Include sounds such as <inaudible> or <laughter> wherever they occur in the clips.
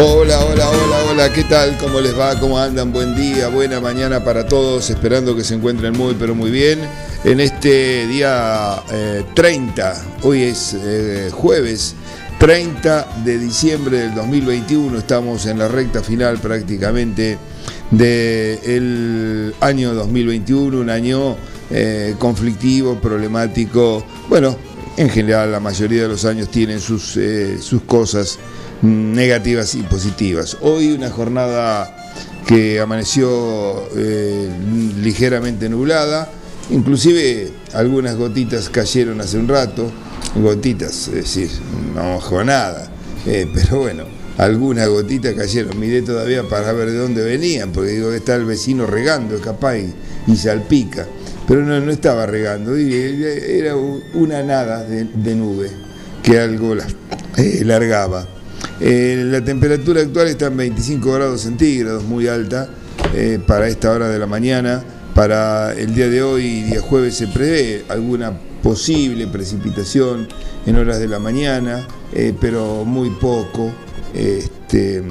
Hola, hola, hola, hola, ¿qué tal? ¿Cómo les va? ¿Cómo andan? Buen día, buena mañana para todos, esperando que se encuentren muy, pero muy bien. En este día 30, eh, hoy es eh, jueves 30 de diciembre del 2021, estamos en la recta final prácticamente del año 2021, un año eh, conflictivo, problemático. Bueno, en general la mayoría de los años tienen sus, sus cosas negativas y positivas. Hoy una jornada que amaneció eh, ligeramente nublada, inclusive algunas gotitas cayeron hace un rato, gotitas, es decir, no mojó nada, eh, pero bueno, algunas gotitas cayeron, miré todavía para ver de dónde venían, porque digo que está el vecino regando, capaz y, y salpica, pero no, no estaba regando, era una nada de, nube que algo la, eh, largaba. Eh, la temperatura actual está en 25 grados centígrados, muy alta eh, para esta hora de la mañana. Para el día de hoy, día jueves, se prevé alguna posible precipitación en horas de la mañana, eh, pero muy poco. Este,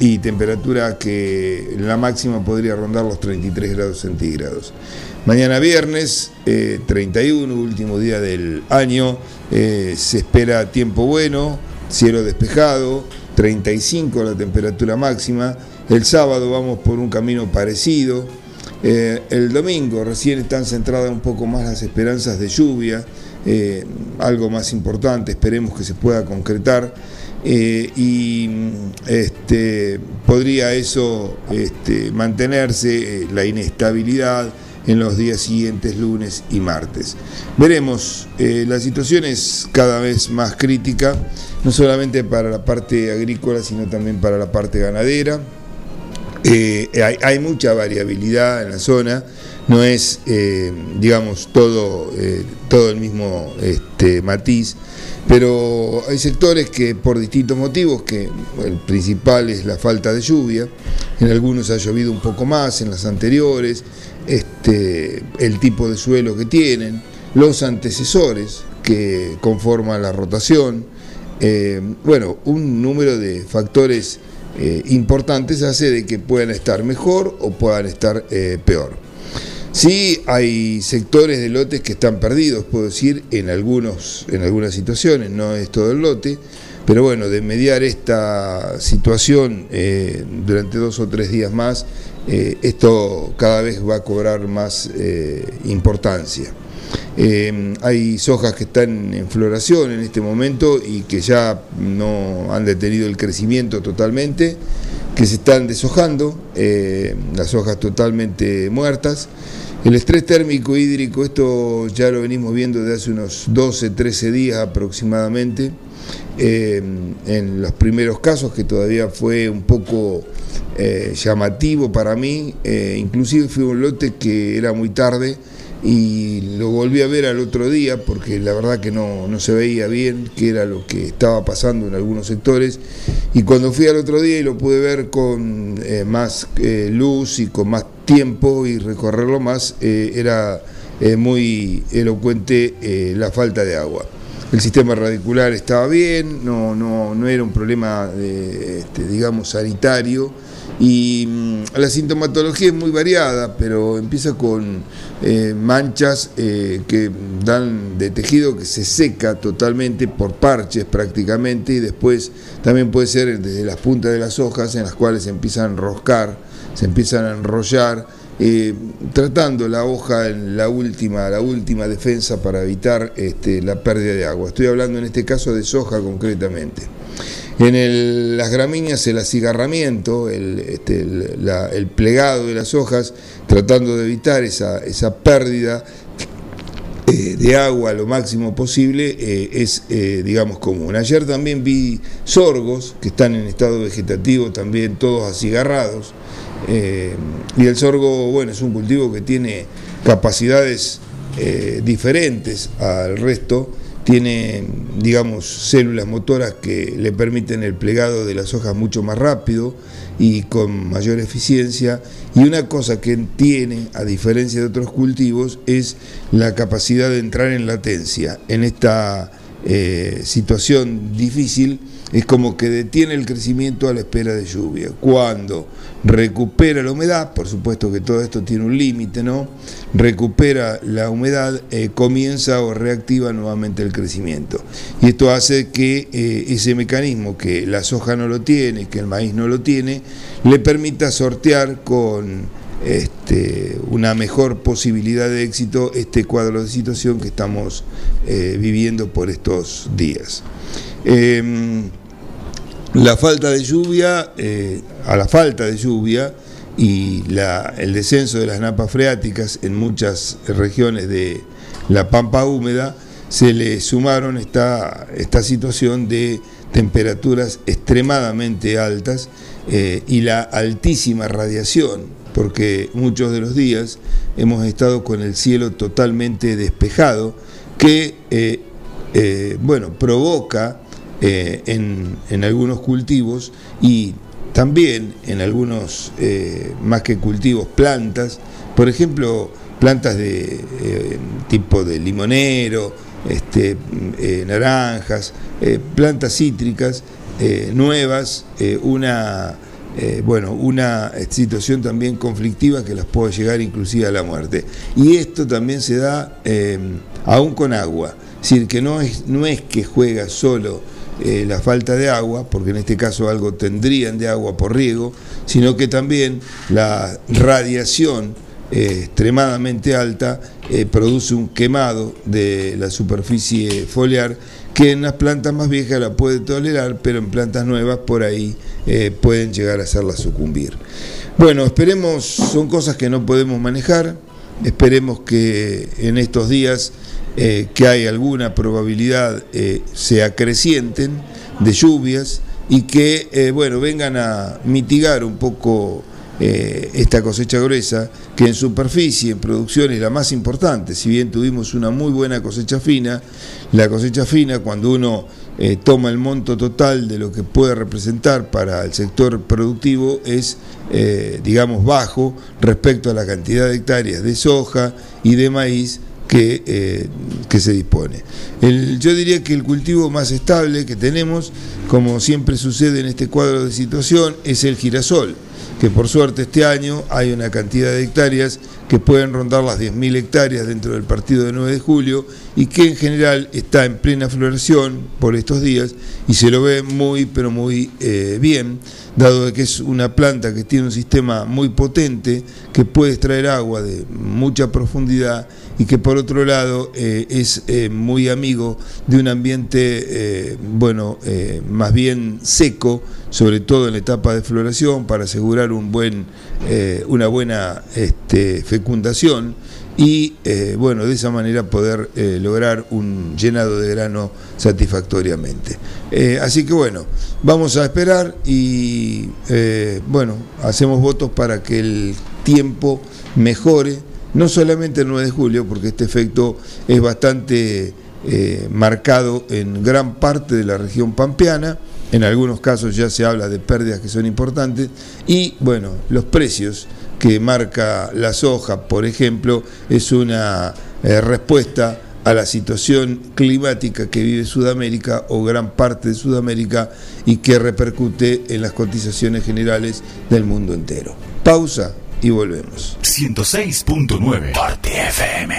y temperatura que la máxima podría rondar los 33 grados centígrados. Mañana viernes, 31, último día del año, se espera tiempo bueno cielo despejado, 35 la temperatura máxima. El sábado vamos por un camino parecido. Eh, el domingo recién están centradas un poco más las esperanzas de lluvia, eh, algo más importante, esperemos que se pueda concretar. Eh, y este, podría eso este, mantenerse, la inestabilidad en los días siguientes, lunes y martes. Veremos, la situación es cada vez más crítica no solamente para la parte agrícola, sino también para la parte ganadera. Eh, hay, mucha variabilidad en la zona, no es, eh, digamos, todo, eh, todo el mismo este, matiz, pero hay sectores que por distintos motivos, que el principal es la falta de lluvia, en algunos ha llovido un poco más, en las anteriores, este, el tipo de suelo que tienen, los antecesores que conforman la rotación, eh, bueno, un número de factores eh, importantes hace de que puedan estar mejor o puedan estar eh, peor. Sí, hay sectores de lotes que están perdidos, puedo decir, en, algunos, en algunas situaciones, no es todo el lote, pero bueno, de mediar esta situación durante dos o tres días más, esto cada vez va a cobrar más importancia. Eh, hay sojas que están en floración en este momento y que ya no han detenido el crecimiento totalmente, que se están deshojando, eh, las hojas totalmente muertas. El estrés térmico hídrico, esto ya lo venimos viendo desde hace unos 12, 13 días aproximadamente. Eh, en los primeros casos, que todavía fue un poco llamativo para mí, inclusive fue un lote que era muy tarde, y lo volví a ver al otro día porque la verdad que no, se veía bien qué era lo que estaba pasando en algunos sectores y cuando fui al otro día y lo pude ver con eh, más eh, luz y con más tiempo y recorrerlo más, eh, era muy elocuente la falta de agua. El sistema radicular estaba bien, no, no, no era un problema, de, este, digamos, sanitario Y mm, la sintomatología es muy variada, pero empieza con eh, manchas eh, que dan de tejido que se seca totalmente por parches prácticamente y después también puede ser desde las puntas de las hojas en las cuales se empiezan a enroscar, se empiezan a enrollar, eh, tratando la hoja en la última, la última defensa para evitar este, la pérdida de agua. Estoy hablando en este caso de soja concretamente. En las gramíneas el acigarramiento, el, este, el, plegado de las hojas, tratando de evitar esa, esa pérdida eh, de agua lo máximo posible, eh, es, eh, digamos, común. Ayer también vi sorgos que están en estado vegetativo, también todos acigarrados. y el sorgo, bueno, es un cultivo que tiene capacidades diferentes al resto tiene, digamos, células motoras que le permiten el plegado de las hojas mucho más rápido y con mayor eficiencia. Y una cosa que tiene, a diferencia de otros cultivos, es la capacidad de entrar en latencia. En esta eh, situación difícil, es como que detiene el crecimiento a la espera de lluvia. Cuando recupera la humedad, por supuesto que todo esto tiene un límite, ¿no? Recupera la humedad, eh, comienza o reactiva nuevamente el crecimiento. Y esto hace que eh, ese mecanismo que la soja no lo tiene, que el maíz no lo tiene, le permita sortear con este, una mejor posibilidad de éxito este cuadro de situación que estamos eh, viviendo por estos días. Em, la falta de lluvia, eh, a la falta de lluvia y el descenso de las napas freáticas en muchas regiones de la pampa húmeda, se le sumaron esta, esta situación de temperaturas extremadamente altas eh, y la altísima radiación, porque muchos de los días hemos estado con el cielo totalmente despejado, que eh, bueno, provoca eh, en, algunos cultivos y también en algunos, eh, más que cultivos, plantas, por ejemplo, plantas de eh, tipo de limonero, este, naranjas, plantas cítricas nuevas, una, bueno, una situación también conflictiva que las puede llegar inclusive a la muerte. Y esto también se da aún con agua, es decir, que no es, no es que juega solo eh, la falta de agua, porque en este caso algo tendrían de agua por riego, sino que también la radiación eh, extremadamente alta eh, produce un quemado de la superficie foliar que en las plantas más viejas la puede tolerar, pero en plantas nuevas por ahí pueden llegar a hacerla sucumbir. Bueno, esperemos, son cosas que no podemos manejar, esperemos que en estos días eh, que hay alguna probabilidad eh, se acrecienten de lluvias y que eh, bueno vengan a mitigar un poco esta cosecha gruesa que en superficie, en producción es la más importante, si bien tuvimos una muy buena cosecha fina, la cosecha fina cuando uno toma el monto total de lo que puede representar para el sector productivo es, digamos, bajo respecto a la cantidad de hectáreas de soja y de maíz que, eh, que se dispone. yo diría que el cultivo más estable que tenemos, como siempre sucede en este cuadro de situación, es el girasol, que por suerte este año hay una cantidad de hectáreas que pueden rondar las 10.000 hectáreas dentro del partido de 9 de julio y que en general está en plena floración por estos días y se lo ve muy pero muy eh, bien, dado que es una planta que tiene un sistema muy potente, que puede extraer agua de mucha profundidad y que por otro lado eh, es eh, muy amigo de un ambiente, eh, bueno, más bien seco, sobre todo en la etapa de floración, para asegurar un buen, una buena este, fecundación y bueno, de esa manera poder lograr un llenado de grano satisfactoriamente. así que bueno, vamos a esperar y bueno, hacemos votos para que el tiempo mejore no solamente el 9 de julio, porque este efecto es bastante eh, marcado en gran parte de la región pampeana, en algunos casos ya se habla de pérdidas que son importantes, y bueno, los precios que marca la soja, por ejemplo, es una eh, respuesta a la situación climática que vive Sudamérica o gran parte de Sudamérica y que repercute en las cotizaciones generales del mundo entero. Pausa y volvemos. 106.9 Parte FM.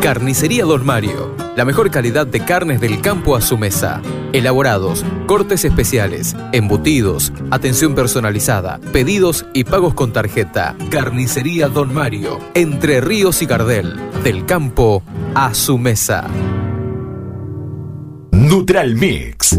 Carnicería Don Mario. La mejor calidad de carnes del campo a su mesa. Elaborados, cortes especiales, embutidos, atención personalizada, pedidos y pagos con tarjeta. Carnicería Don Mario. Entre Ríos y Gardel. Del campo a su mesa. Neutral Mix.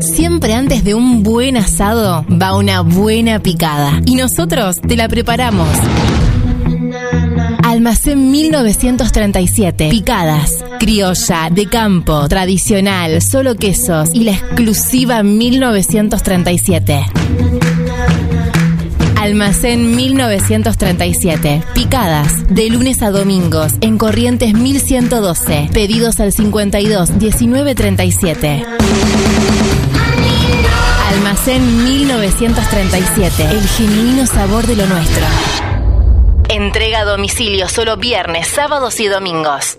Siempre antes de un buen asado va una buena picada. Y nosotros te la preparamos. Almacén 1937. Picadas. Criolla, de campo, tradicional, solo quesos y la exclusiva 1937. Almacén 1937. Picadas. De lunes a domingos. En Corrientes 1112. Pedidos al 52 1937. Almacén 1937. El genuino sabor de lo nuestro. Entrega a domicilio solo viernes, sábados y domingos.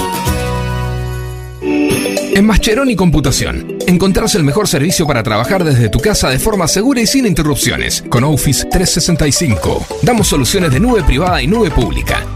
En Mascheroni Computación, encontrarás el mejor servicio para trabajar desde tu casa de forma segura y sin interrupciones. Con Office 365, damos soluciones de nube privada y nube pública,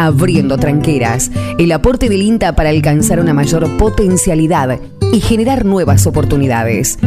Abriendo tranqueras, el aporte del INTA para alcanzar una mayor potencialidad y generar nuevas oportunidades.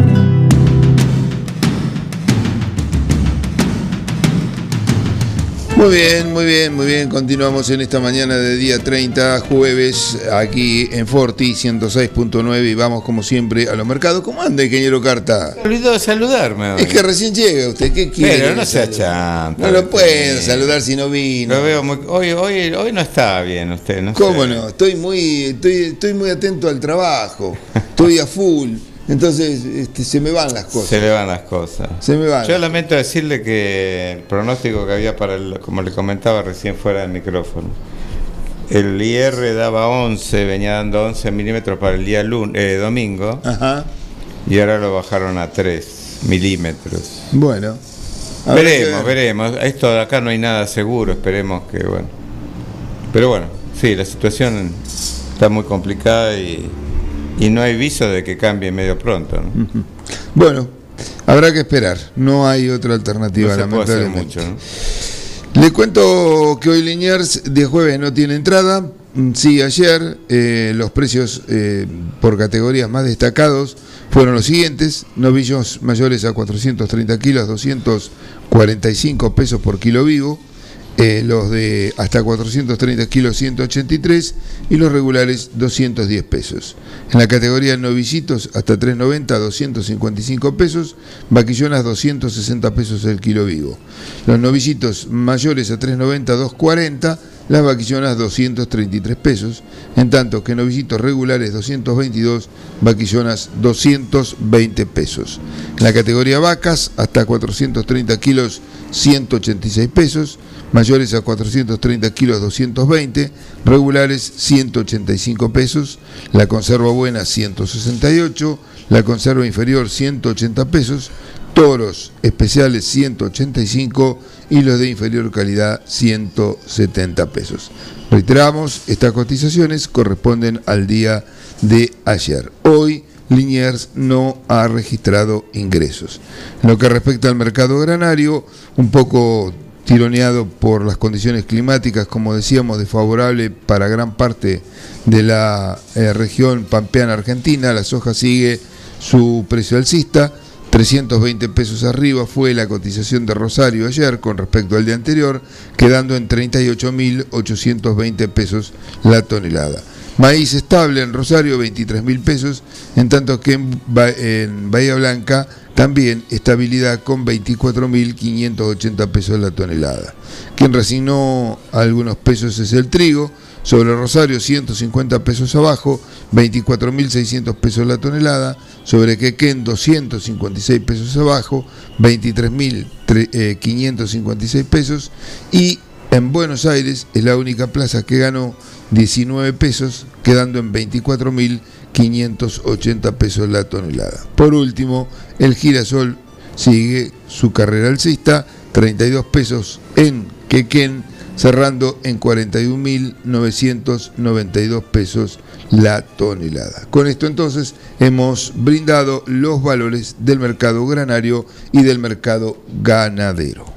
Muy bien, muy bien, muy bien. Continuamos en esta mañana de día 30, jueves, aquí en Forti 106.9 y vamos como siempre a los mercados. ¿Cómo anda, ingeniero Carta? Me olvidó de saludarme. hoy. Es que recién llega usted, ¿qué quiere? Pero no sea chanta. No lo puede saludar si no vino. Lo veo muy... hoy, hoy, hoy no está bien usted, ¿no? ¿Cómo sé. no? Estoy muy, estoy, estoy muy atento al trabajo. Estoy a full. Entonces este, se me van las cosas. Se le van las cosas. Se me van. Yo lamento decirle que el pronóstico que había para el, como le comentaba recién fuera del micrófono, el IR daba 11, venía dando 11 milímetros para el día lun- eh, domingo Ajá. y ahora lo bajaron a 3 milímetros. Bueno. veremos, veremos. Esto de acá no hay nada seguro, esperemos que, bueno. Pero bueno, sí, la situación está muy complicada y, no hay viso de que cambie medio pronto. Bueno, habrá que esperar, no hay otra alternativa, lamentablemente. Le cuento que hoy Liniers de jueves no tiene entrada. Mm, sí, ayer eh, los precios eh, por categorías más destacados fueron los siguientes: novillos mayores a 430 kilos, 245 pesos por kilo vivo. Eh, los de hasta 430 kilos 183 y los regulares 210 pesos. En la categoría novicitos hasta 390 255 pesos, vaquillonas 260 pesos el kilo vivo. Los novicitos mayores a 390 240, las vaquillonas 233 pesos, en tanto que novicitos regulares 222, vaquillonas 220 pesos. En la categoría vacas hasta 430 kilos 186 pesos, mayores a 430 kilos 220, regulares 185 pesos, la conserva buena 168, la conserva inferior 180 pesos, toros especiales 185 y los de inferior calidad 170 pesos. Reiteramos, estas cotizaciones corresponden al día de ayer. Hoy Liniers no ha registrado ingresos. En lo que respecta al mercado granario, un poco tironeado por las condiciones climáticas, como decíamos, desfavorable para gran parte de la eh, región pampeana argentina. La soja sigue su precio alcista. 320 pesos arriba fue la cotización de Rosario ayer con respecto al día anterior, quedando en 38.820 pesos la tonelada. Maíz estable en Rosario, 23 mil pesos, en tanto que en Bahía Blanca también estabilidad con 24.580 pesos la tonelada. Quien resignó algunos pesos es el trigo, sobre Rosario 150 pesos abajo, 24.600 pesos la tonelada, sobre Quequén 256 pesos abajo, 23.556 pesos y en Buenos Aires es la única plaza que ganó 19 pesos, quedando en 24.000 580 pesos la tonelada. Por último, el girasol sigue su carrera alcista, 32 pesos en Quequén, cerrando en 41.992 pesos la tonelada. Con esto entonces hemos brindado los valores del mercado granario y del mercado ganadero.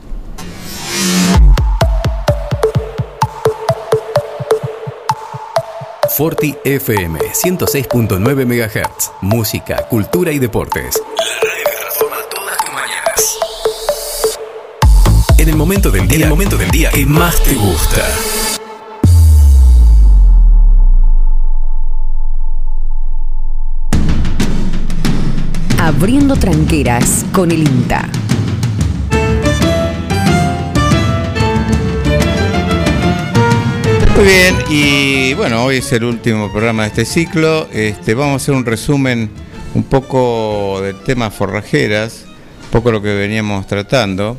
Forti FM 106.9 MHz. Música, cultura y deportes. La radio que transforma todas tus mañanas. En el momento del día, en el momento del día que más te gusta. Abriendo tranqueras con el INTA. Muy bien, y bueno, hoy es el último programa de este ciclo. Este, vamos a hacer un resumen un poco del tema forrajeras, un poco lo que veníamos tratando.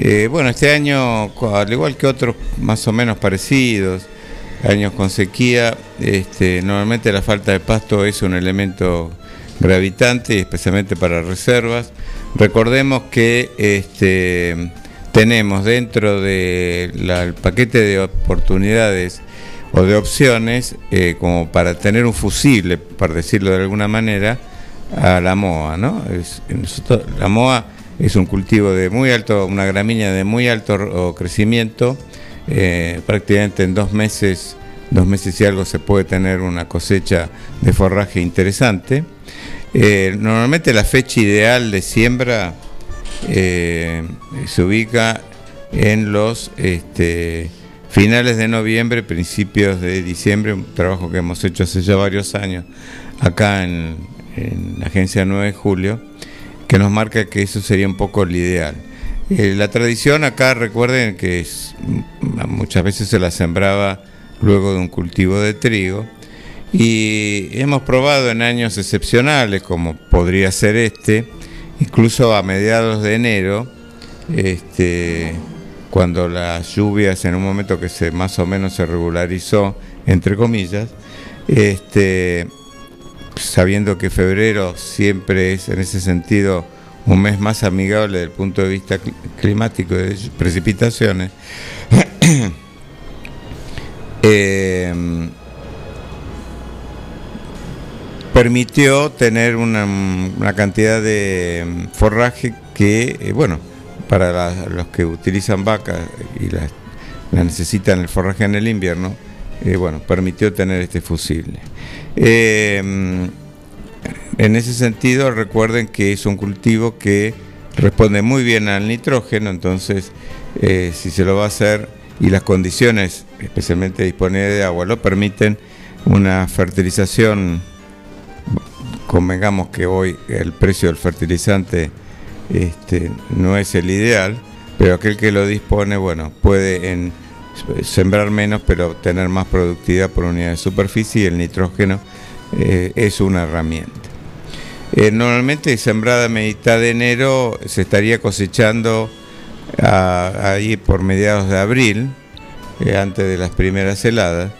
Eh, bueno, este año, al igual que otros más o menos parecidos, años con sequía, este, normalmente la falta de pasto es un elemento gravitante, especialmente para reservas. Recordemos que este, tenemos dentro del paquete de oportunidades o de opciones eh, como para tener un fusible, para decirlo de alguna manera, a la moa, ¿no? la moa es un cultivo de muy alto, una gramínea de muy alto crecimiento, eh, prácticamente en dos meses, dos meses y algo se puede tener una cosecha de forraje interesante. Eh, normalmente la fecha ideal de siembra eh, se ubica en los este, finales de noviembre, principios de diciembre, un trabajo que hemos hecho hace ya varios años acá en, la agencia 9 de julio, que nos marca que eso sería un poco el ideal. Eh, la tradición acá, recuerden que muchas veces se la sembraba luego de un cultivo de trigo y hemos probado en años excepcionales, como podría ser este, incluso a mediados de enero, este, cuando las lluvias en un momento que se más o menos se regularizó, entre comillas, este, sabiendo que febrero siempre es en ese sentido un mes más amigable desde el punto de vista climático de precipitaciones, eh, <clears throat> permitió tener una, cantidad de forraje que, eh, bueno, para los que utilizan vacas y las, necesitan el forraje en el invierno, eh, bueno, permitió tener este fusible. en ese sentido, recuerden que es un cultivo que responde muy bien al nitrógeno, entonces si se lo va a hacer y las condiciones, especialmente disponibilidad de agua, lo permiten, una fertilización, convengamos que hoy el precio del fertilizante este, no es el ideal, pero aquel que lo dispone, bueno, puede en, sembrar menos, pero tener más productividad por unidad de superficie y el nitrógeno eh, es una herramienta. Eh, normalmente sembrada a mitad de enero se estaría cosechando ahí por mediados de abril, eh, antes de las primeras heladas.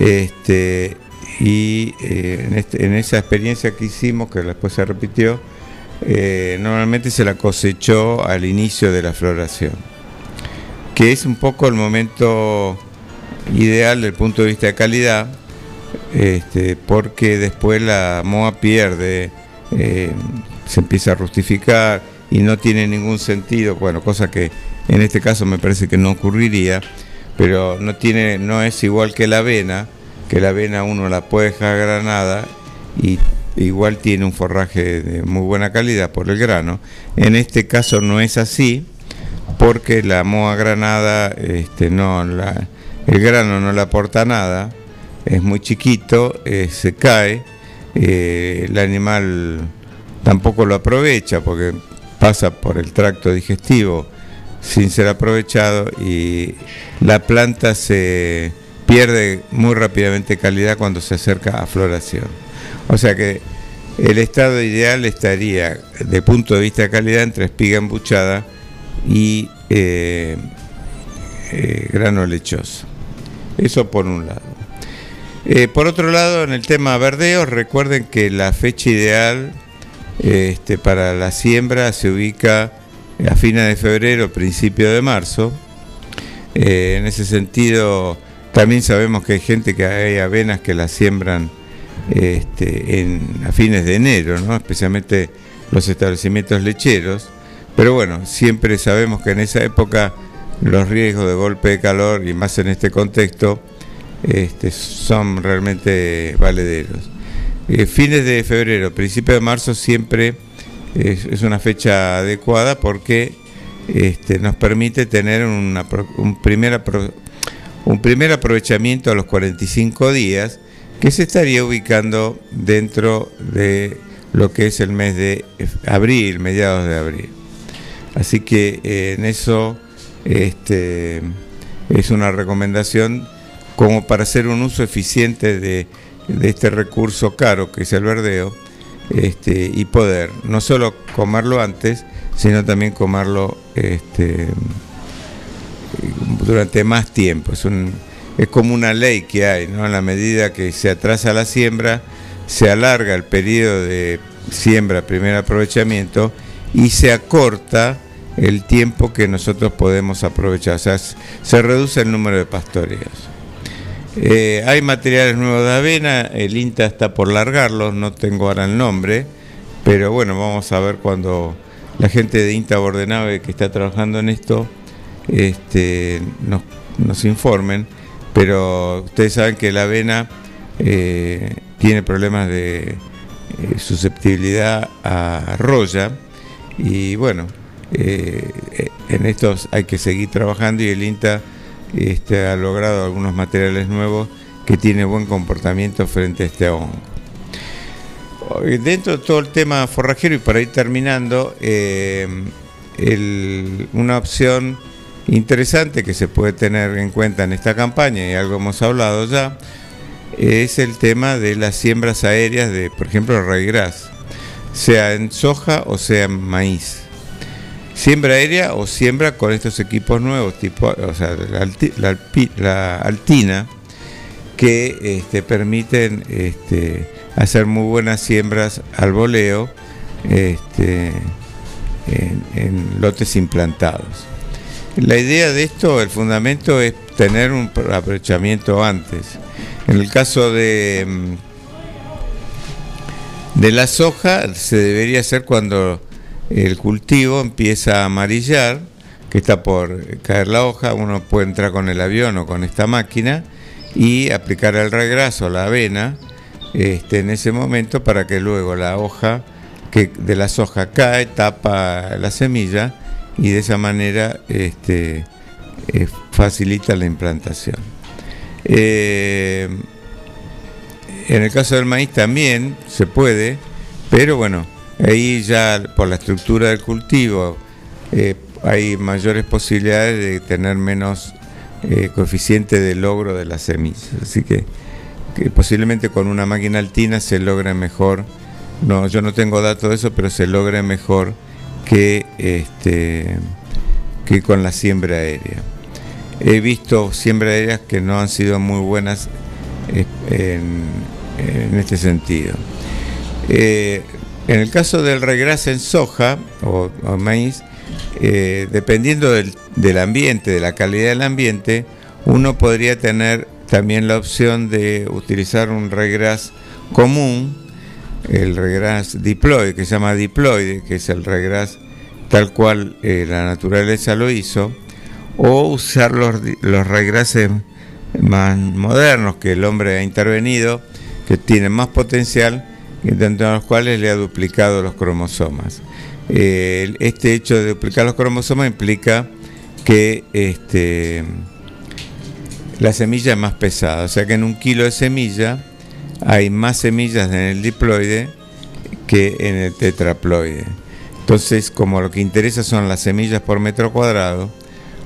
Este, y eh, este, en, esa experiencia que hicimos, que después se repitió, eh, normalmente se la cosechó al inicio de la floración, que es un poco el momento ideal desde el punto de vista de calidad, este, porque después la moa pierde, se empieza a rustificar y no tiene ningún sentido, bueno, cosa que en este caso me parece que no ocurriría, pero no, tiene, no es igual que la avena, que la avena uno la puede dejar granada y igual tiene un forraje de muy buena calidad por el grano. En este caso no es así, porque la moa granada, este, no, el grano no le aporta nada, es muy chiquito, eh, se cae, eh, el animal tampoco lo aprovecha porque pasa por el tracto digestivo sin ser aprovechado y la planta se pierde muy rápidamente calidad cuando se acerca a floración. O sea que el estado ideal estaría, de punto de vista de calidad, entre espiga embuchada y eh, eh, grano lechoso. Eso por un lado. Eh, por otro lado, en el tema verdeo, recuerden que la fecha ideal este, para la siembra se ubica a fines de febrero, principio de marzo. En ese sentido, también sabemos que hay gente que hay avenas que las siembran este, a fines de enero, ¿no? especialmente los establecimientos lecheros. Pero bueno, siempre sabemos que en esa época los riesgos de golpe de calor, y más en este contexto, este, son realmente valederos. Eh, fines de febrero, principio de marzo siempre es, una fecha adecuada porque este, nos permite tener una, un, primer un primer aprovechamiento a los 45 días que se estaría ubicando dentro de lo que es el mes de abril, mediados de abril. Así que eh, en eso este, es una recomendación como para hacer un uso eficiente de, este recurso caro que es el verdeo este, y poder no solo comerlo antes, sino también comerlo este, durante más tiempo. Es, un, es como una ley que hay, ¿no? En la medida que se atrasa la siembra, se alarga el periodo de siembra, primer aprovechamiento, y se acorta el tiempo que nosotros podemos aprovechar. O sea, se reduce el número de pastoreos. Eh, hay materiales nuevos de avena, el INTA está por largarlos, no tengo ahora el nombre, pero bueno, vamos a ver cuando la gente de INTA Bordenave que está trabajando en esto este, nos, informen, pero ustedes saben que la avena eh, tiene problemas de eh, susceptibilidad a roya y bueno, en estos hay que seguir trabajando y el INTA este, ha logrado algunos materiales nuevos que tiene buen comportamiento frente a este hongo. Dentro de todo el tema forrajero y para ir terminando, eh, una opción interesante que se puede tener en cuenta en esta campaña, y algo hemos hablado ya, es el tema de las siembras aéreas de, por ejemplo, raigras, sea en soja o sea en maíz siembra aérea o siembra con estos equipos nuevos, tipo, o sea, la, altina, que este, permiten este, hacer muy buenas siembras al voleo, este, en, lotes implantados. La idea de esto, el fundamento es tener un aprovechamiento antes. En el caso de, mm, de la soja, se debería hacer cuando el cultivo empieza a amarillar, que está por caer la hoja, uno puede entrar con el avión o con esta máquina y aplicar el regraso a la avena este, en ese momento para que luego la hoja que de la soja cae, tapa la semilla y de esa manera este, eh, facilita la implantación. Eh, en el caso del maíz también se puede, pero bueno, ahí ya por la estructura del cultivo eh, hay mayores posibilidades de tener menos coeficiente de logro de las semillas. Así que, que posiblemente con una máquina altina se logre mejor no, yo no tengo datos de eso, pero se logra mejor que, este, que con la siembra aérea. He visto siembra aéreas que no han sido muy buenas eh, en, este sentido. Eh, en el caso del regrase en soja o, maíz, eh, dependiendo del, del, ambiente, de la calidad del ambiente, uno podría tener también la opción de utilizar un regras común el regras diploide, que se llama diploide, que es el regras tal cual eh, la naturaleza lo hizo, o usar los, los regrases más modernos que el hombre ha intervenido, que tienen más potencial, dentro de los cuales le ha duplicado los cromosomas. Eh, este hecho de duplicar los cromosomas implica que este, la semilla es más pesada, o sea que en un kilo de semilla hay más semillas en el diploide que en el tetraploide. Entonces, como lo que interesa son las semillas por metro cuadrado,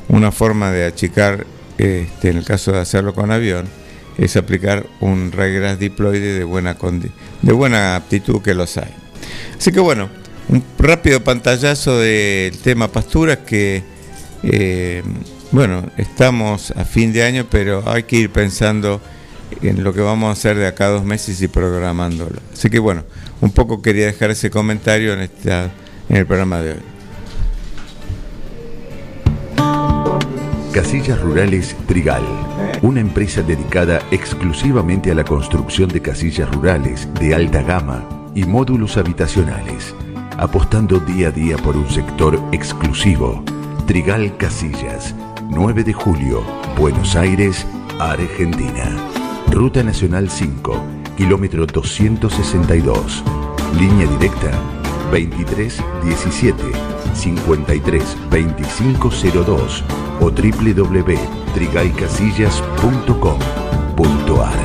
una forma de achicar, este, en el caso de hacerlo con avión, es aplicar un regras diploide de buena, de buena aptitud que los hay. Así que bueno, un rápido pantallazo del tema pasturas que, eh, bueno, estamos a fin de año, pero hay que ir pensando en lo que vamos a hacer de acá a dos meses y programándolo. Así que bueno, un poco quería dejar ese comentario en, esta, en el programa de hoy. Casillas Rurales Trigal, una empresa dedicada exclusivamente a la construcción de casillas rurales de alta gama y módulos habitacionales, apostando día a día por un sector exclusivo. Trigal Casillas, 9 de julio, Buenos Aires, Argentina. Ruta Nacional 5, kilómetro 262. Línea directa 23 17 53 2502 o www.trigaycasillas.com.ar.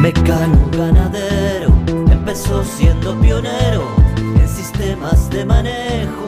Mecano ganadero empezó siendo pionero en sistemas de manejo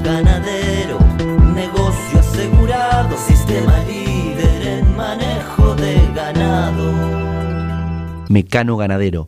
Mecano Ganadero,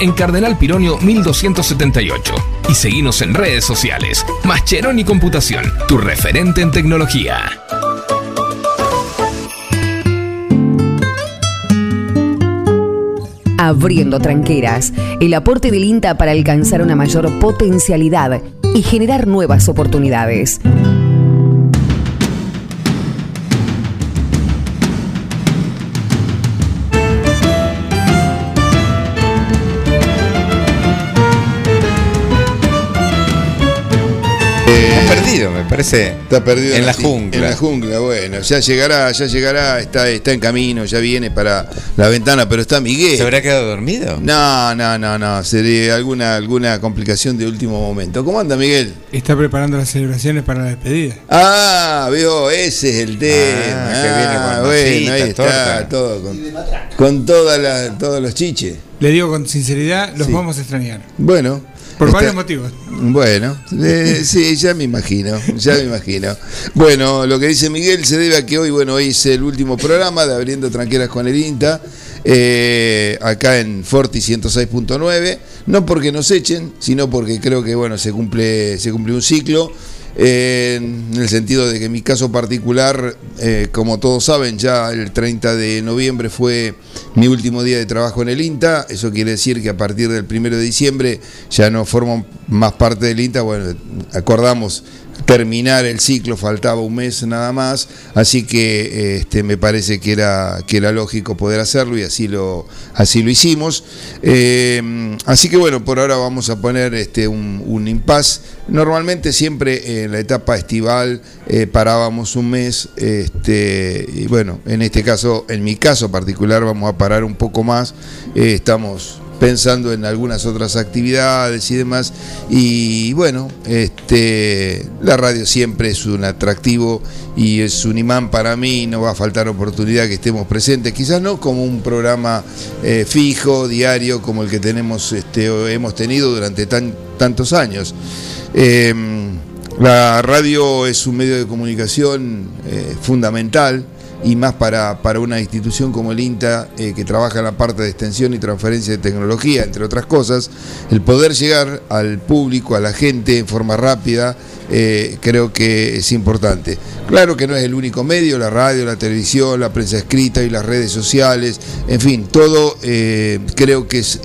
en Cardenal Pironio 1278 y seguimos en redes sociales. Mascheroni Computación, tu referente en tecnología. Abriendo tranqueras, el aporte del INTA para alcanzar una mayor potencialidad y generar nuevas oportunidades. Parece Está perdido en la jungla. En la jungla, bueno, ya llegará, ya llegará, está, está en camino, ya viene para la ventana, pero está Miguel. ¿Se habrá quedado dormido? No, no, no, no, sería alguna, alguna complicación de último momento. ¿Cómo anda Miguel? Está preparando las celebraciones para la despedida. Ah, veo, ese es el tema. Ah, que viene con Ah, bueno, ahí está, torta. todo con, con toda la- todos los chiches. Le digo con sinceridad, los Sí. vamos a extrañar. Bueno. Por está- varios motivos. Bueno, eh, sí, ya me imagino, ya me imagino. Bueno, lo que dice Miguel se debe a que hoy, bueno, hoy es el último programa de Abriendo Tranqueras con el INTA, eh, acá en Forti 106.9, no porque nos echen, sino porque creo que, bueno, se cumple, se cumple un ciclo. En el sentido de que mi caso particular, eh, como todos saben, ya el 30 de noviembre fue mi último día de trabajo en el INTA. Eso quiere decir que a partir del 1 de diciembre ya no formo más parte del INTA. Bueno, acordamos terminar el ciclo, faltaba un mes nada más, así que este, me parece que era, que era lógico poder hacerlo y así lo, así lo hicimos. Eh, así que bueno, por ahora vamos a poner este, un, un impas. Normalmente siempre en la etapa estival eh, parábamos un mes, este, y bueno, en este caso, en mi caso particular, vamos a parar un poco más. Eh, estamos pensando en algunas otras actividades y demás. Y bueno, este, la radio siempre es un atractivo y es un imán para mí, no va a faltar oportunidad que estemos presentes, quizás no como un programa eh, fijo, diario, como el que tenemos, este, hemos tenido durante tan, tantos años. Eh, la radio es un medio de comunicación eh, fundamental y más para, para una institución como el INTA, eh, que trabaja en la parte de extensión y transferencia de tecnología, entre otras cosas, el poder llegar al público, a la gente en forma rápida, eh, creo que es importante. Claro que no es el único medio, la radio, la televisión, la prensa escrita y las redes sociales, en fin, todo eh, creo que es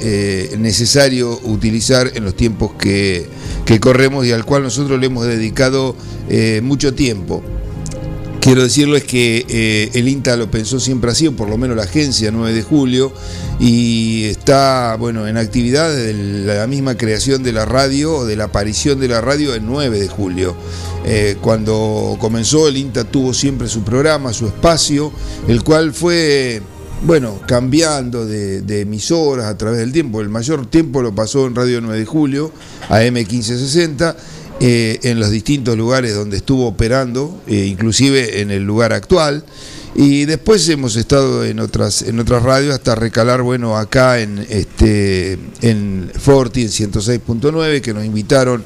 necesario utilizar en los tiempos que, que corremos y al cual nosotros le hemos dedicado mucho tiempo. Quiero decirles que eh, el INTA lo pensó siempre así, o por lo menos la agencia 9 de julio, y está bueno en actividad de la misma creación de la radio o de la aparición de la radio el 9 de julio. Eh, cuando comenzó el INTA tuvo siempre su programa, su espacio, el cual fue bueno, cambiando de, de emisoras a través del tiempo. El mayor tiempo lo pasó en Radio 9 de Julio, AM 1560, eh, en los distintos lugares donde estuvo operando, eh, inclusive en el lugar actual. Y después hemos estado en otras, en otras radios hasta recalar, bueno, acá en, este, en Forti, en 106.9, que nos invitaron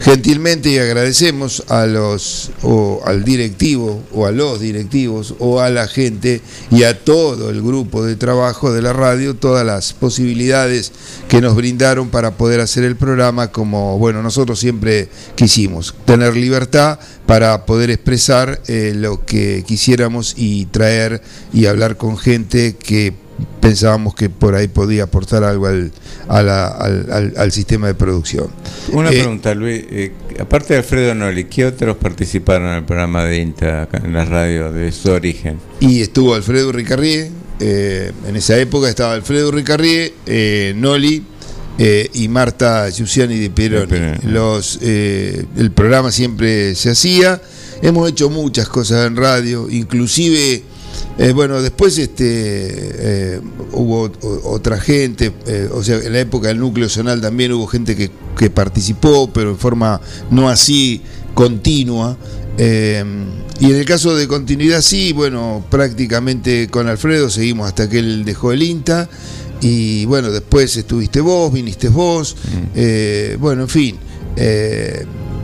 gentilmente agradecemos a los o al directivo o a los directivos o a la gente y a todo el grupo de trabajo de la radio todas las posibilidades que nos brindaron para poder hacer el programa como bueno nosotros siempre quisimos tener libertad para poder expresar eh, lo que quisiéramos y traer y hablar con gente que pensábamos que por ahí podía aportar algo al, a la- al, al- al sistema de producción. Una Eh, pregunta, Luis. eh, aparte de Alfredo Noli, ¿qué otros participaron en el programa de INTA acá en la radio de su origen? Y estuvo Alfredo Ricarrié, eh, en esa época estaba Alfredo Ricarrié, eh, Noli eh, y Marta Giussiani de Pieroni. Los, eh, el programa siempre se hacía, hemos hecho muchas cosas en radio, inclusive, eh, bueno, después este, eh, hubo otra gente, eh, o sea, en la época del núcleo zonal también hubo gente que, que participó, pero en forma no así continua. Y en el caso de continuidad, sí, bueno, prácticamente con Alfredo seguimos hasta que él dejó el INTA. Y bueno, después estuviste vos, viniste vos. eh, bueno, en fin.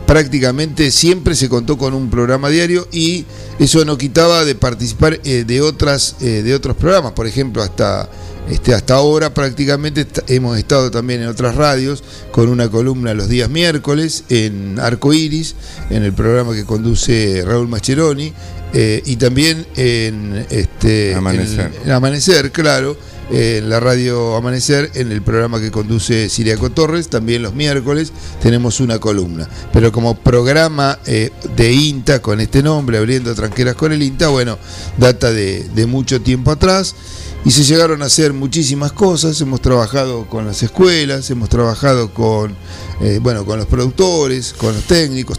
Prácticamente siempre se contó con un programa diario y eso no quitaba de participar eh, de otras eh, de otros programas por ejemplo hasta este, hasta ahora prácticamente hemos estado también en otras radios con una columna los días miércoles en Arco Iris, en el programa que conduce Raúl Mascheroni, eh, y también en, este, Amanecer. en- en Amanecer, claro, en la radio Amanecer, en el programa que conduce Siriaco Torres, también los miércoles tenemos una columna. Pero como programa eh, de INTA con este nombre, abriendo tranqueras con el INTA, bueno, data de, mucho tiempo atrás. Y se llegaron a hacer muchísimas cosas, hemos trabajado con las escuelas, hemos trabajado con, eh, bueno, con los productores, con los técnicos,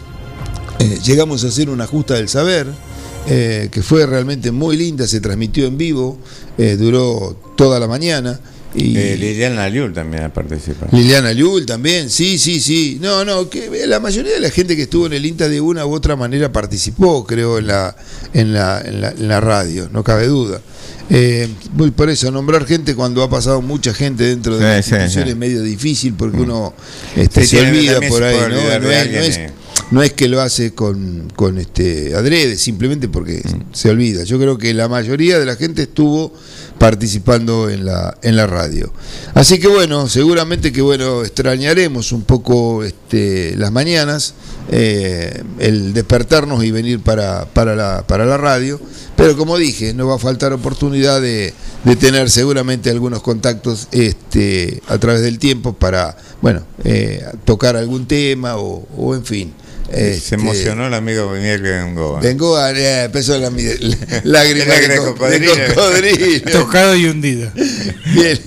Eh, llegamos a hacer una justa del saber, eh, que fue realmente muy linda, se transmitió en vivo, eh, duró toda la mañana. Y Eh, Liliana Liul también ha participado. Liliana Liul también, sí, sí, sí. No, no, que la mayoría de la gente que estuvo en el INTA de una u otra manera participó, creo, en la, en la, en la, en la radio, no cabe duda. Eh, por eso, nombrar gente cuando ha pasado mucha gente dentro de la Sí, sí, institución sí. es medio difícil porque uno este, se olvida por ahí, ¿no? olvidar No de es, alguien, no es-. No es que lo hace con, con este adrede, simplemente porque se olvida. Yo creo que la mayoría de la gente estuvo participando en la, en la radio. Así que bueno, seguramente que bueno, extrañaremos un poco este, las mañanas, eh, el despertarnos y venir para, para, la, para la radio. Pero como dije, no va a faltar oportunidad de, de tener seguramente algunos contactos este, a través del tiempo para, bueno, eh, tocar algún tema o, o en fin. Se Este, emocionó el amigo Miguel Bengoa. Vengo a eh, empezó la, <laughs> lágrima de, de co- cocodrilo. de cocodrilo. Tocado y hundido. Bien,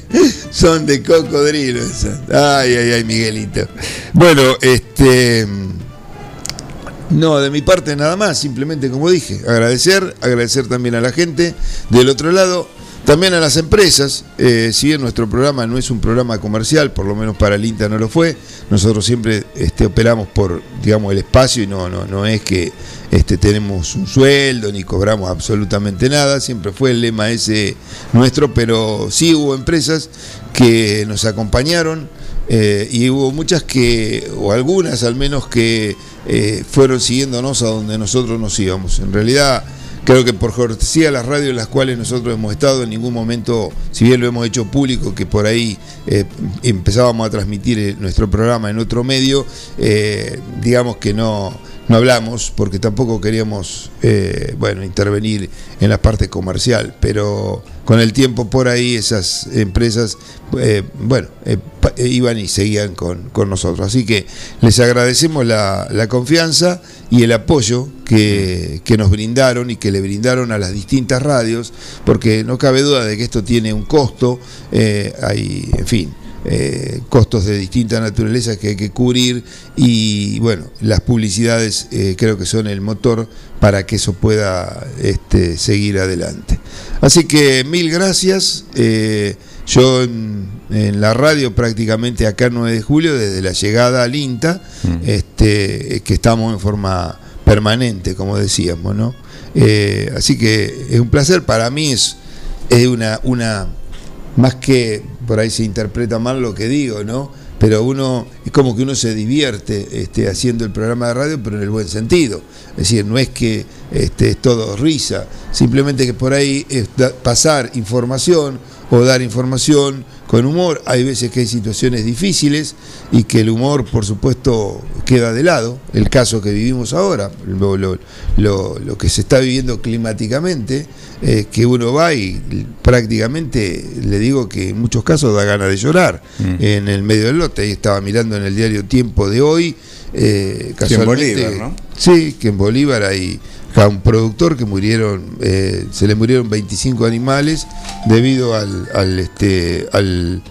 son de cocodrilo esas. Ay, ay, ay, Miguelito. Bueno, este. No, de mi parte nada más, simplemente como dije, agradecer, agradecer también a la gente del otro lado, también a las empresas, eh, si bien nuestro programa no es un programa comercial, por lo menos para el INTA no lo fue, nosotros siempre este, operamos por, digamos, el espacio y no, no, no es que este, tenemos un sueldo ni cobramos absolutamente nada, siempre fue el lema ese nuestro, pero sí hubo empresas que nos acompañaron eh, y hubo muchas que, o algunas al menos, que eh, fueron siguiéndonos a donde nosotros nos íbamos. En realidad, creo que por cortesía las radios en las cuales nosotros hemos estado, en ningún momento, si bien lo hemos hecho público, que por ahí eh, empezábamos a transmitir eh, nuestro programa en otro medio, eh, digamos que no, no hablamos porque tampoco queríamos eh, bueno intervenir en la parte comercial pero con el tiempo por ahí esas empresas eh, bueno eh, eh, iban y seguían con, con nosotros. Así que les agradecemos la, la confianza y el apoyo que, que nos brindaron y que le brindaron a las distintas radios porque no cabe duda de que esto tiene un costo hay en fin eh, costos de distinta naturaleza que hay que cubrir y bueno, las publicidades eh, creo que son el motor para que eso pueda este, seguir adelante. Así que mil gracias. eh, yo en, en la radio prácticamente acá el 9 de julio, desde la llegada al INTA, este, que estamos en forma permanente, como decíamos, ¿no? Así que es un placer, para mí es, es una, una más que por ahí se interpreta mal lo que digo, ¿no? Pero uno, es como que uno se divierte este, haciendo el programa de radio, pero en el buen sentido. Es decir, no es que este, es todo risa, simplemente que por ahí es da- pasar información o dar información con humor. Hay veces que hay situaciones difíciles y que el humor, por supuesto, queda de lado. El caso que vivimos ahora, lo, lo- lo- lo que se está viviendo climáticamente, eh, que uno va y prácticamente, le digo que en muchos casos da ganas de llorar en el medio del lote. Ahí estaba mirando en el diario Tiempo de hoy. eh, casualmente, Bolívar, ¿no? Sí, que en Bolívar hay a un productor que murieron, eh, se le murieron 25 animales debido al, al, este, al,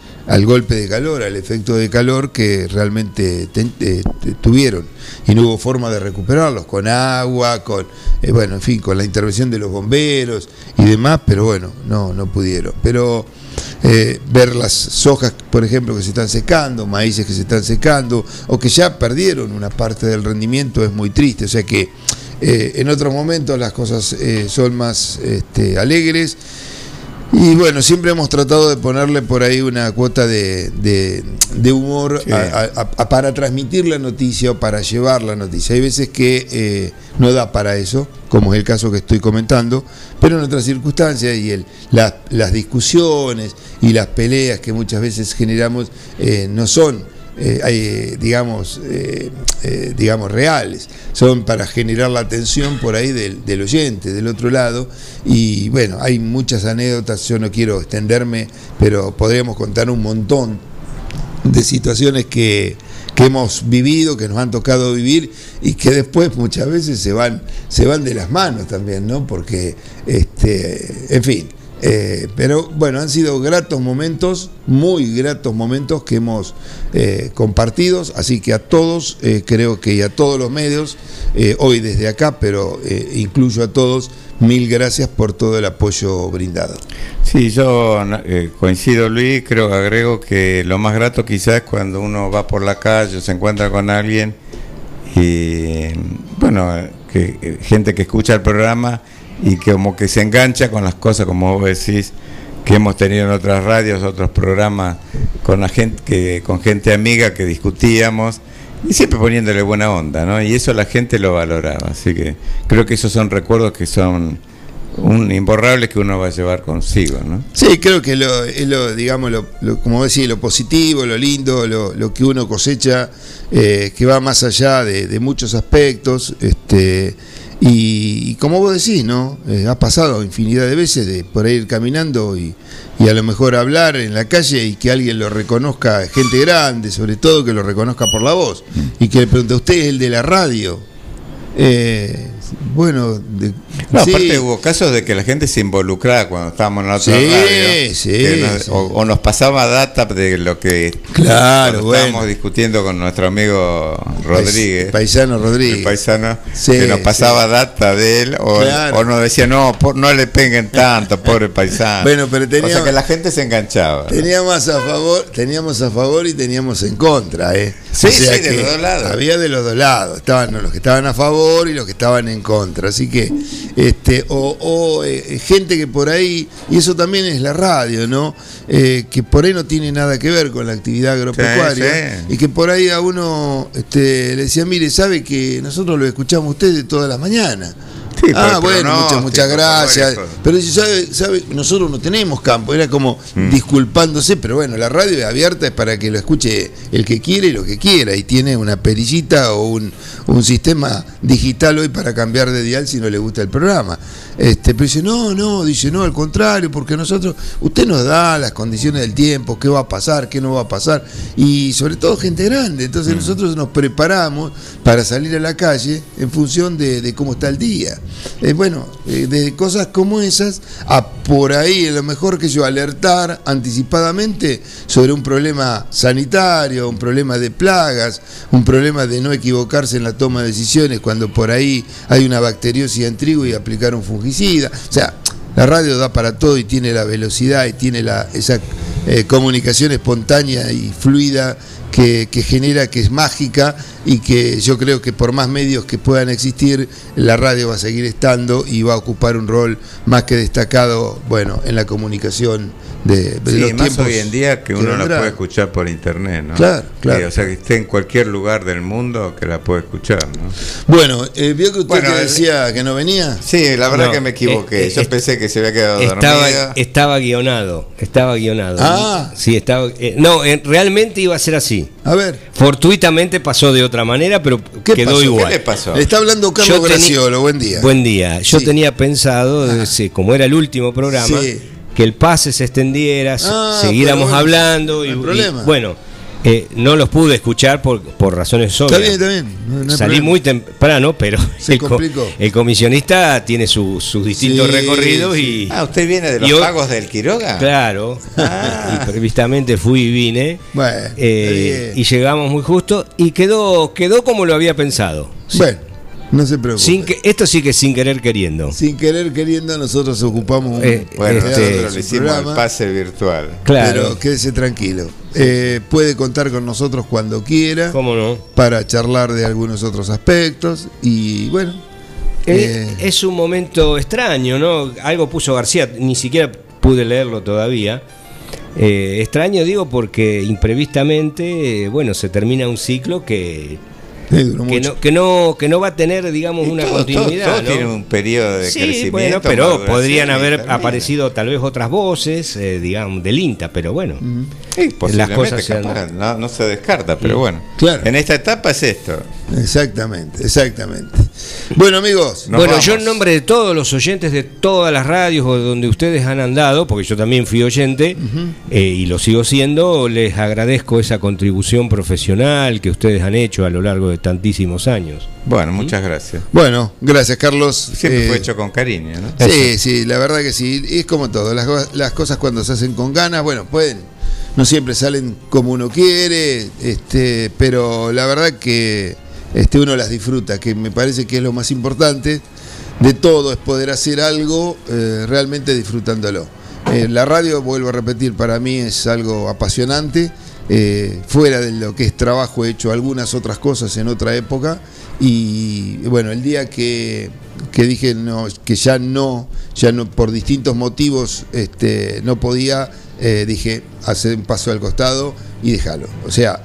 golpe de calor, al efecto de calor que realmente eh, tuvieron y no hubo forma de recuperarlos con agua, con eh, bueno, en fin, con la intervención de los bomberos y demás, pero bueno, no, no pudieron. Pero ver las sojas, por ejemplo, que se están secando, maíces que se están secando, o que ya perdieron una parte del rendimiento, es muy triste. O sea que eh, en otros momentos las cosas eh, son más este, alegres. Y bueno, siempre hemos tratado de ponerle por ahí una cuota de, de- de humor Sí. a- a- a- para transmitir la noticia o para llevar la noticia. Hay veces que eh, no da para eso, como es el caso que estoy comentando, pero en otras circunstancias y el, la- las discusiones y las peleas que muchas veces generamos no son eh, digamos, eh, eh, digamos, reales. Son para generar la atención por ahí del, del oyente, del otro lado. Y bueno, hay muchas anécdotas, yo no quiero extenderme, pero podríamos contar un montón de situaciones que, que hemos vivido, que nos han tocado vivir y que después muchas veces se van, se van de las manos también, ¿no? Porque, este, en fin, Eh, pero bueno, han sido gratos momentos, muy gratos momentos que hemos eh, compartido, así que a todos, eh, creo que y a todos los medios, eh, hoy desde acá, pero incluyo a todos, mil gracias por todo el apoyo brindado. Sí, yo coincido Luis, creo agrego que lo más grato quizás es cuando uno va por la calle se encuentra con alguien y bueno, que gente que escucha el programa y que como que se engancha con las cosas como vos decís que hemos tenido en otras radios, otros programas con la gente que con gente amiga que discutíamos y siempre poniéndole buena onda, ¿no? Y eso la gente lo valoraba, así que creo que esos son recuerdos que son un imborrable que uno va a llevar consigo, ¿no? Sí, creo que lo, es lo, digamos, lo, lo- como decís, lo positivo, lo lindo, lo, lo que uno cosecha, eh, que va más allá de, de muchos aspectos, este, y, y como vos decís, ¿no? Eh, ha pasado infinidad de veces de por ahí ir caminando y, y a lo mejor hablar en la calle y que alguien lo reconozca, gente grande, sobre todo que lo reconozca por la voz, y que le pregunte, ¿usted es el de la radio? Eh, bueno, de- No, sí. aparte hubo casos de que la gente se involucraba cuando estábamos en la otra Sí, radio. sí, nos- sí. O, o nos pasaba data de lo que Claro, estábamos discutiendo con nuestro amigo Rodríguez. Paisano Rodríguez. El paisano Sí, que nos pasaba data de él o, Claro. o nos decía no, por- no le peguen tanto, pobre paisano. Bueno, pero tenía- O sea que la gente se enganchaba. Teníamos a favor, teníamos a favor y teníamos en contra, ¿eh? Sí, sí, de los dos lados. Había de los dos lados, estaban los que estaban a favor y los que estaban en contra, así que este o, o, eh, gente que por ahí y eso también es la radio, ¿no? Eh, que por ahí no tiene nada que ver con la actividad agropecuaria Sí, y que por ahí a uno este, le decía, mire, sabe que nosotros lo escuchamos a ustedes todas las mañanas. Sí, ah, bueno, muchas, muchas gracias. Pero ¿sabe, sabe, nosotros no tenemos campo, era como Mm. disculpándose, pero bueno, la radio es abierta es para que lo escuche el que quiere y lo que quiera, y tiene una perillita o un, un sistema digital hoy para cambiar de dial si no le gusta el programa. Este, pero dice, no, no, dice, no, al contrario, porque nosotros, usted nos da las condiciones del tiempo, qué va a pasar, qué no va a pasar, y sobre todo gente grande, entonces Mm. nosotros nos preparamos para salir a la calle en función de, de cómo está el día. Eh, bueno, eh, de cosas como esas, a por ahí lo mejor que yo alertar anticipadamente sobre un problema sanitario, un problema de plagas, un problema de no equivocarse en la toma de decisiones cuando por ahí hay una bacteriosis en trigo y aplicar un fungicida. O sea, la radio da para todo y tiene la velocidad y tiene la, esa eh, comunicación espontánea y fluida que, que genera, que es mágica y que yo creo que por más medios que puedan existir, la radio va a seguir estando y va a ocupar un rol más que destacado, bueno, en la comunicación de, de Sí, los más tiempos hoy en día que uno la puede escuchar por internet, ¿no? Claro, claro. Sí, o sea, que esté en cualquier lugar del mundo que la puede escuchar, ¿no? Bueno, eh, vio que usted Bueno, que el- decía que no venía. Sí, la verdad No, que me equivoqué. eh, Yo eh, pensé que se había quedado Estaba, estaba guionado, estaba guionado. Ah. Sí, estaba. eh, no, eh, realmente iba a ser así. A ver, Fortuitamente pasó de otra manera, pero ¿qué quedó pasó? igual. ¿Qué le pasó? Le está hablando Carlos Graciolo, buen día. Buen día. Yo Sí. tenía pensado, sí, como era el último programa, Sí. Que el pase se extendiera, Ah, siguiéramos pero bueno, hablando no y, hay y, problema. bueno, eh, no los pude escuchar por, por razones Está obvias. bien, está bien. no- no Salí problema. muy temprano, pero <laughs> Se el, el comisionista tiene su- sus distintos Sí, recorridos sí. y Ah, ¿usted viene de los pagos del Quiroga? claro, <laughs> y previstamente fui y vine Bueno, está eh, y llegamos muy justo y quedó quedó como lo había pensado. Bueno, no se preocupe. Sin que, esto sí que sin querer queriendo. Sin querer queriendo, nosotros ocupamos un Eh, Bueno, Este, nosotros le su hicimos programa, el pase virtual. Claro. Pero quédese tranquilo. Eh, puede contar con nosotros cuando quiera ¿Cómo no? para charlar de algunos otros aspectos. Y bueno, Eh, eh, es un momento extraño, ¿no? Algo puso García, ni siquiera pude leerlo todavía. Eh, extraño digo porque imprevistamente, eh, bueno, se termina un ciclo que, eh, duró que, mucho. no, que, no, que no va a tener, digamos, Y una todo- continuidad. todo- todo ¿no? tiene un periodo de Sí, crecimiento. bueno, pero podrían haber termina. aparecido tal vez otras voces, eh, digamos, del INTA, pero bueno. Sí, posiblemente, cosas se capaz, no, no se descarta, pero Mm. bueno. Claro. En esta etapa es esto. Exactamente, exactamente. Bueno, amigos. bueno, yo en nombre de todos los oyentes de todas las radios o donde ustedes han andado, porque yo también fui oyente eh, y lo sigo siendo, les agradezco esa contribución profesional que ustedes han hecho a lo largo de tantísimos años. Bueno, muchas gracias. Bueno, gracias, Carlos. Siempre Eh, fue hecho con cariño, ¿no? Sí, sí, la verdad que sí. Es como todo. Las, las cosas cuando se hacen con ganas, bueno, pueden. No siempre salen como uno quiere, este, pero la verdad que este, uno las disfruta, que me parece que es lo más importante de todo, es poder hacer algo eh, realmente disfrutándolo. Eh, la radio, vuelvo a repetir, para mí es algo apasionante. eh, fuera de lo que es trabajo, he hecho algunas otras cosas en otra época. Y bueno, el día que, que dije no, que ya no, ya no, por distintos motivos, este, no podía, dije, hacer un paso al costado y déjalo. O sea,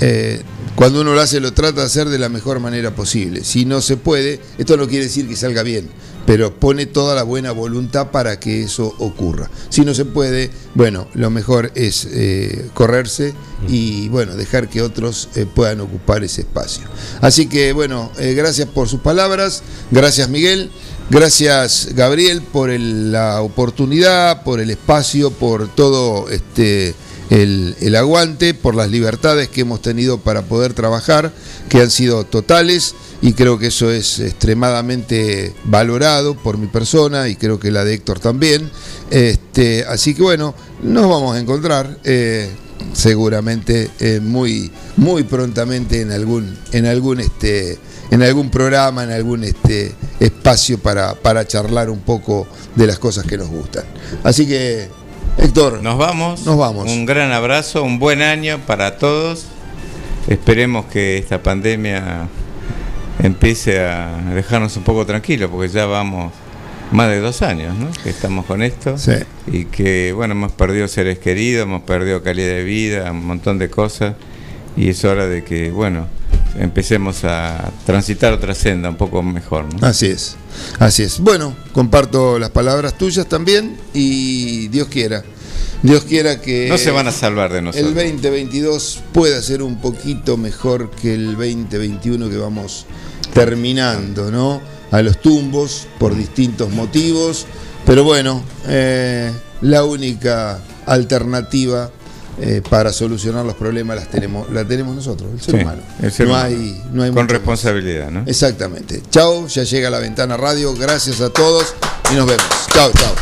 eh, cuando uno lo hace, lo trata de hacer de la mejor manera posible. Si no se puede, esto no quiere decir que salga bien, pero pone toda la buena voluntad para que eso ocurra. Si no se puede, bueno, lo mejor es eh, correrse y bueno, dejar que otros eh, puedan ocupar ese espacio. Así que bueno, gracias por sus palabras, gracias Miguel, gracias Gabriel por la oportunidad, por el espacio, por todo este el, aguante, por las libertades que hemos tenido para poder trabajar, que han sido totales y creo que eso es extremadamente valorado por mi persona y creo que la de Héctor también. Este, así que bueno, nos vamos a encontrar eh, seguramente eh, muy, muy prontamente en algún, en algún este, en algún programa, en algún este, espacio para, para charlar un poco de las cosas que nos gustan. Así que, Héctor, Nos vamos. Nos vamos. Un gran abrazo, un buen año para todos. Esperemos que esta pandemia empiece a dejarnos un poco tranquilos, porque ya vamos más de dos años, ¿no? Que estamos con esto. Sí. Y que, bueno, hemos perdido seres queridos, hemos perdido calidad de vida, un montón de cosas. Y es hora de que, bueno, empecemos a transitar otra senda un poco mejor, ¿no? Así es, así es. Bueno, comparto las palabras tuyas también y Dios quiera. Dios quiera que No se van a salvar de nosotros. el 2022 pueda ser un poquito mejor que el 2021 que vamos terminando, ¿no? A los tumbos por distintos motivos, pero bueno, eh, la única alternativa eh, para solucionar los problemas las tenemos, la tenemos nosotros, el ser Sí, humano. el ser no humano. hay, no hay Con más. responsabilidad, ¿no? Exactamente. Chao, ya llega la ventana radio. Gracias a todos y nos vemos. Chao, chao.